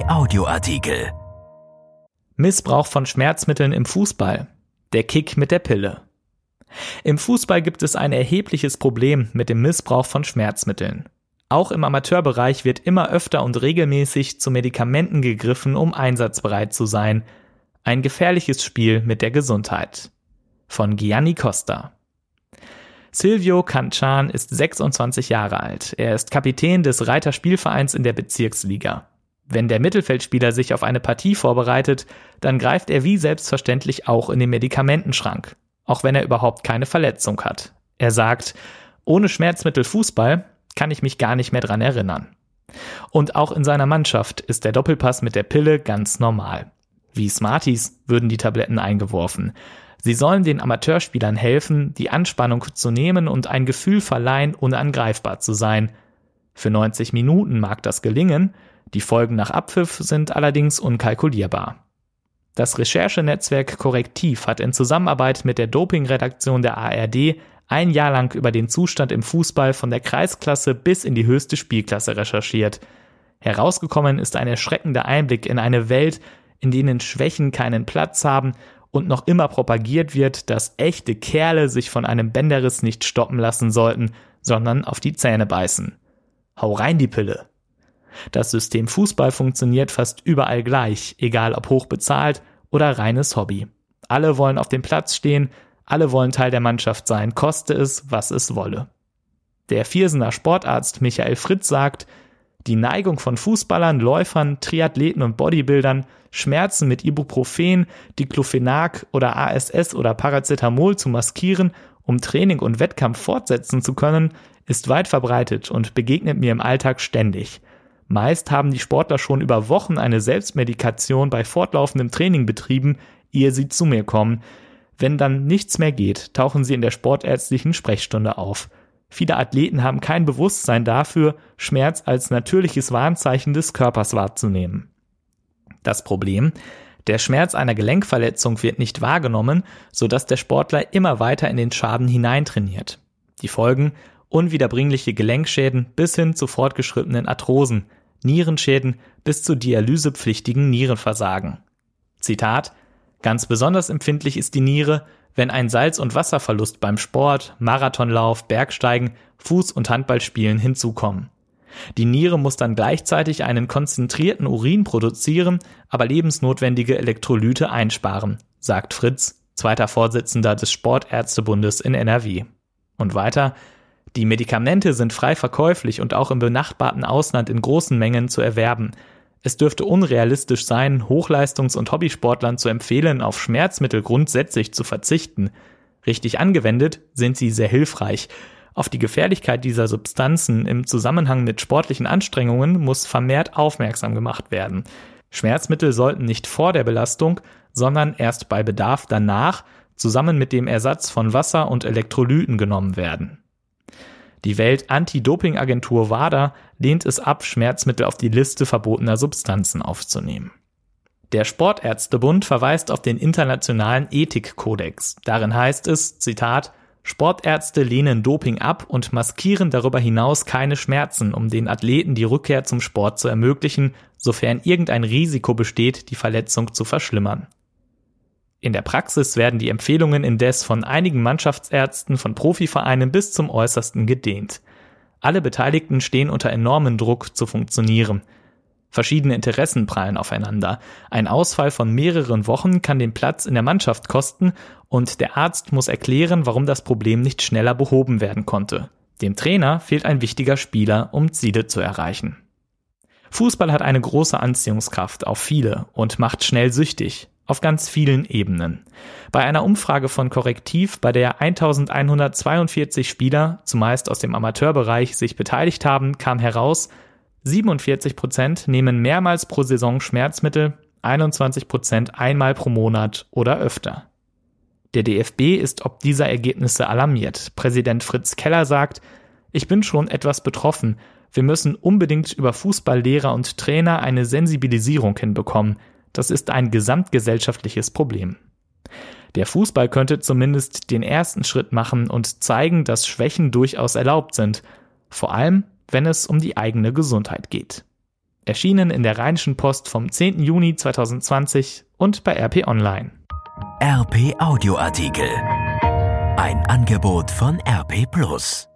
Audioartikel. Missbrauch von Schmerzmitteln im Fußball. Der Kick mit der Pille. Im Fußball gibt es ein erhebliches Problem mit dem Missbrauch von Schmerzmitteln. Auch im Amateurbereich wird immer öfter und regelmäßig zu Medikamenten gegriffen, um einsatzbereit zu sein. Ein gefährliches Spiel mit der Gesundheit. Von Gianni Costa. Silvio Canchan ist 26 Jahre alt. Er ist Kapitän des Reiterspielvereins in der Bezirksliga. Wenn der Mittelfeldspieler sich auf eine Partie vorbereitet, dann greift er wie selbstverständlich auch in den Medikamentenschrank, auch wenn er überhaupt keine Verletzung hat. Er sagt, ohne Schmerzmittel Fußball kann ich mich gar nicht mehr dran erinnern. Und auch in seiner Mannschaft ist der Doppelpass mit der Pille ganz normal. Wie Smarties würden die Tabletten eingeworfen. Sie sollen den Amateurspielern helfen, die Anspannung zu nehmen und ein Gefühl verleihen, unangreifbar zu sein. Für 90 Minuten mag das gelingen, die Folgen nach Abpfiff sind allerdings unkalkulierbar. Das Recherchenetzwerk Korrektiv hat in Zusammenarbeit mit der Dopingredaktion der ARD ein Jahr lang über den Zustand im Fußball von der Kreisklasse bis in die höchste Spielklasse recherchiert. Herausgekommen ist ein erschreckender Einblick in eine Welt, in denen Schwächen keinen Platz haben und noch immer propagiert wird, dass echte Kerle sich von einem Bänderriss nicht stoppen lassen sollten, sondern auf die Zähne beißen. Hau rein die Pille. Das System Fußball funktioniert fast überall gleich, egal ob hoch bezahlt oder reines Hobby. Alle wollen auf dem Platz stehen, alle wollen Teil der Mannschaft sein, koste es, was es wolle. Der Viersener Sportarzt Michael Fritz sagt, die Neigung von Fußballern, Läufern, Triathleten und Bodybuildern, Schmerzen mit Ibuprofen, Diclofenac oder ASS oder Paracetamol zu maskieren, um Training und Wettkampf fortsetzen zu können, ist weit verbreitet und begegnet mir im Alltag ständig. Meist haben die Sportler schon über Wochen eine Selbstmedikation bei fortlaufendem Training betrieben, ehe sie zu mir kommen. Wenn dann nichts mehr geht, tauchen sie in der sportärztlichen Sprechstunde auf. Viele Athleten haben kein Bewusstsein dafür, Schmerz als natürliches Warnzeichen des Körpers wahrzunehmen. Das Problem, der Schmerz einer Gelenkverletzung wird nicht wahrgenommen, sodass der Sportler immer weiter in den Schaden hineintrainiert. Die Folgen unwiederbringliche Gelenkschäden bis hin zu fortgeschrittenen Arthrosen, Nierenschäden bis zu dialysepflichtigen Nierenversagen. Zitat Ganz besonders empfindlich ist die Niere, wenn ein Salz- und Wasserverlust beim Sport, Marathonlauf, Bergsteigen, Fuß- und Handballspielen hinzukommen. Die Niere muss dann gleichzeitig einen konzentrierten Urin produzieren, aber lebensnotwendige Elektrolyte einsparen, sagt Fritz, zweiter Vorsitzender des Sportärztebundes in NRW. Und weiter, die Medikamente sind frei verkäuflich und auch im benachbarten Ausland in großen Mengen zu erwerben. Es dürfte unrealistisch sein, Hochleistungs- und Hobbysportlern zu empfehlen, auf Schmerzmittel grundsätzlich zu verzichten. Richtig angewendet sind sie sehr hilfreich. Auf die Gefährlichkeit dieser Substanzen im Zusammenhang mit sportlichen Anstrengungen muss vermehrt aufmerksam gemacht werden. Schmerzmittel sollten nicht vor der Belastung, sondern erst bei Bedarf danach zusammen mit dem Ersatz von Wasser und Elektrolyten genommen werden. Die Welt-Anti-Doping-Agentur WADA lehnt es ab, Schmerzmittel auf die Liste verbotener Substanzen aufzunehmen. Der Sportärztebund verweist auf den internationalen Ethikkodex. Darin heißt es, Zitat, Sportärzte lehnen Doping ab und maskieren darüber hinaus keine Schmerzen, um den Athleten die Rückkehr zum Sport zu ermöglichen, sofern irgendein Risiko besteht, die Verletzung zu verschlimmern. In der Praxis werden die Empfehlungen indes von einigen Mannschaftsärzten von Profivereinen bis zum Äußersten gedehnt. Alle Beteiligten stehen unter enormen Druck zu funktionieren. Verschiedene Interessen prallen aufeinander. Ein Ausfall von mehreren Wochen kann den Platz in der Mannschaft kosten und der Arzt muss erklären, warum das Problem nicht schneller behoben werden konnte. Dem Trainer fehlt ein wichtiger Spieler, um Ziele zu erreichen. Fußball hat eine große Anziehungskraft auf viele und macht schnell süchtig auf ganz vielen Ebenen. Bei einer Umfrage von Korrektiv, bei der 1142 Spieler, zumeist aus dem Amateurbereich, sich beteiligt haben, kam heraus, 47 Prozent nehmen mehrmals pro Saison Schmerzmittel, 21 Prozent einmal pro Monat oder öfter. Der DFB ist ob dieser Ergebnisse alarmiert. Präsident Fritz Keller sagt, ich bin schon etwas betroffen. Wir müssen unbedingt über Fußballlehrer und Trainer eine Sensibilisierung hinbekommen. Das ist ein gesamtgesellschaftliches Problem. Der Fußball könnte zumindest den ersten Schritt machen und zeigen, dass Schwächen durchaus erlaubt sind, vor allem wenn es um die eigene Gesundheit geht. Erschienen in der Rheinischen Post vom 10. Juni 2020 und bei RP Online. RP Audioartikel. Ein Angebot von RP Plus.